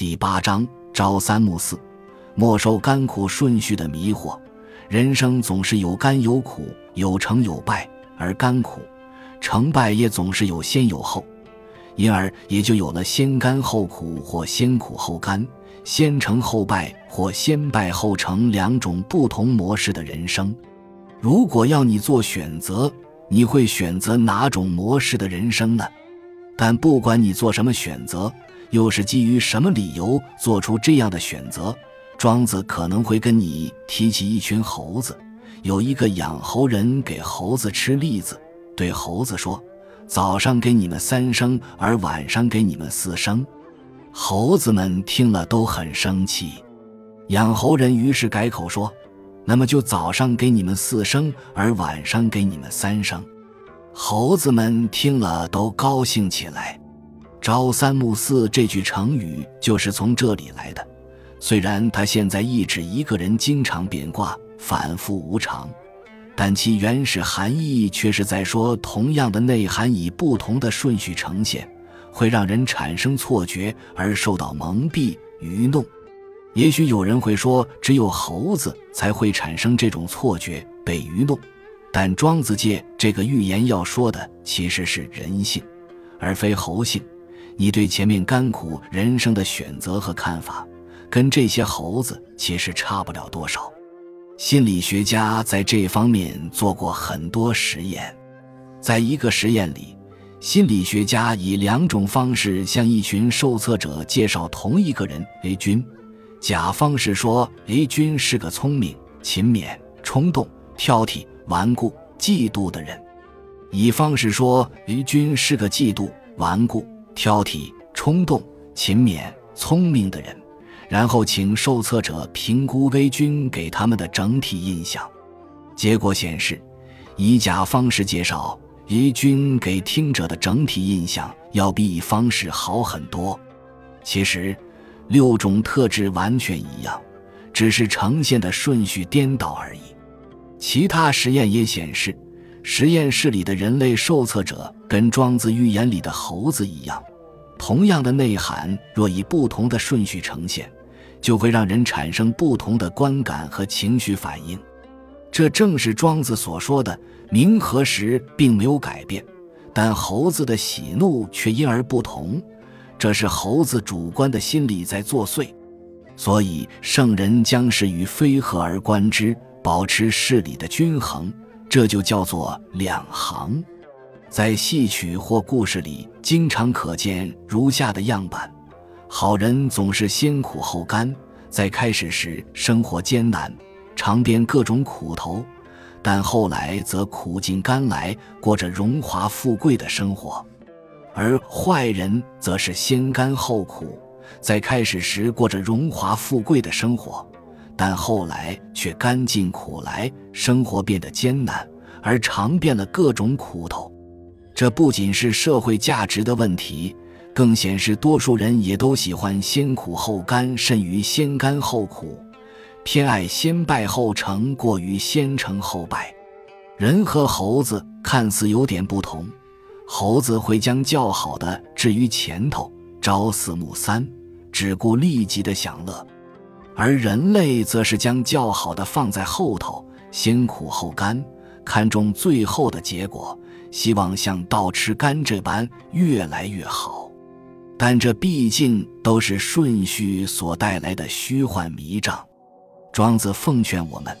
第八章朝三暮四，莫受甘苦顺序的迷惑。人生总是有甘有苦，有成有败，而甘苦成败也总是有先有后，因而也就有了先甘后苦或先苦后甘、先成后败或先败后成两种不同模式的人生。如果要你做选择，你会选择哪种模式的人生呢？但不管你做什么选择。又是基于什么理由做出这样的选择？庄子可能会跟你提起一群猴子，有一个养猴人给猴子吃栗子，对猴子说：“早上给你们三升，而晚上给你们四升。”猴子们听了都很生气。养猴人于是改口说：“那么就早上给你们四升，而晚上给你们三升。”猴子们听了都高兴起来。朝三暮四这句成语就是从这里来的。虽然它现在意指一个人经常变卦、反复无常，但其原始含义却是在说同样的内涵以不同的顺序呈现，会让人产生错觉而受到蒙蔽、愚弄。也许有人会说，只有猴子才会产生这种错觉、被愚弄。但庄子界这个寓言要说的其实是人性，而非猴性。你对前面甘苦人生的选择和看法，跟这些猴子其实差不了多少。心理学家在这方面做过很多实验，在一个实验里，心理学家以两种方式向一群受测者介绍同一个人 A 君。甲方是说 A 君是个聪明、勤勉、冲动、挑剔、顽固、嫉妒的人；乙方是说 A 君是个嫉妒、顽固。挑剔、冲动、勤勉、聪明的人，然后请受测者评估微君给他们的整体印象。结果显示，以甲方式介绍 A 君给听者的整体印象要比乙方式好很多。其实，六种特质完全一样，只是呈现的顺序颠倒而已。其他实验也显示。实验室里的人类受测者跟庄子寓言里的猴子一样，同样的内涵若以不同的顺序呈现，就会让人产生不同的观感和情绪反应。这正是庄子所说的“冥和时并没有改变，但猴子的喜怒却因而不同”。这是猴子主观的心理在作祟。所以圣人将事与非合而观之，保持事理的均衡。这就叫做两行，在戏曲或故事里经常可见如下的样板：好人总是先苦后甘，在开始时生活艰难，尝遍各种苦头，但后来则苦尽甘来，过着荣华富贵的生活；而坏人则是先甘后苦，在开始时过着荣华富贵的生活。但后来却甘尽苦来，生活变得艰难，而尝遍了各种苦头。这不仅是社会价值的问题，更显示多数人也都喜欢先苦后甘，甚于先甘后苦，偏爱先败后成，过于先成后败。人和猴子看似有点不同，猴子会将较好的置于前头，朝四暮三，只顾立即的享乐。而人类则是将较好的放在后头，先苦后甘，看重最后的结果，希望像倒吃甘蔗般越来越好。但这毕竟都是顺序所带来的虚幻迷障。庄子奉劝我们，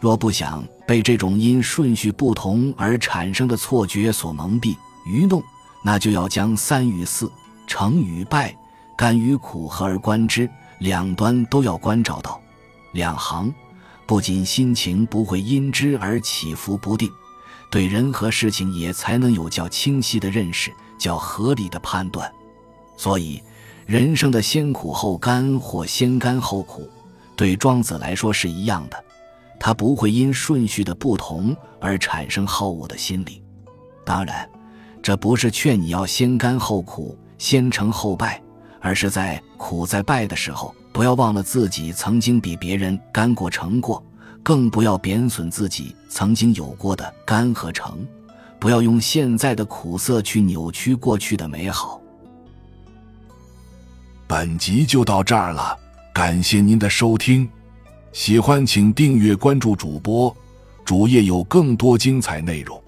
若不想被这种因顺序不同而产生的错觉所蒙蔽、愚弄，那就要将三与四、成与败、甘与苦合而观之。两端都要关照到，两行不仅心情不会因之而起伏不定，对人和事情也才能有较清晰的认识、较合理的判断。所以，人生的先苦后甘或先甘后苦，对庄子来说是一样的，他不会因顺序的不同而产生好恶的心理。当然，这不是劝你要先甘后苦、先成后败。而是在苦在败的时候，不要忘了自己曾经比别人甘过成过，更不要贬损自己曾经有过的甘和诚，不要用现在的苦涩去扭曲过去的美好。本集就到这儿了，感谢您的收听，喜欢请订阅关注主播，主页有更多精彩内容。